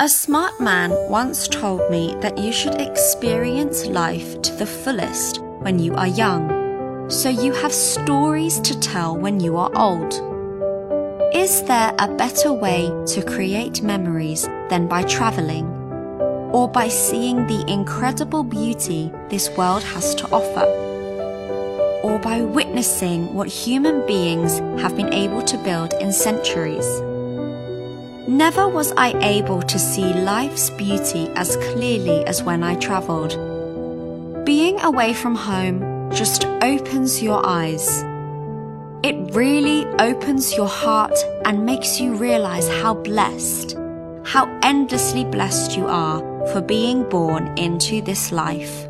A smart man once told me that you should experience life to the fullest when you are young, so you have stories to tell when you are old. Is there a better way to create memories than by traveling, or by seeing the incredible beauty this world has to offer, or by witnessing what human beings have been able to build in centuries? Never was I able to see life's beauty as clearly as when I travelled. Being away from home just opens your eyes. It really opens your heart and makes you realize how blessed, how endlessly blessed you are for being born into this life.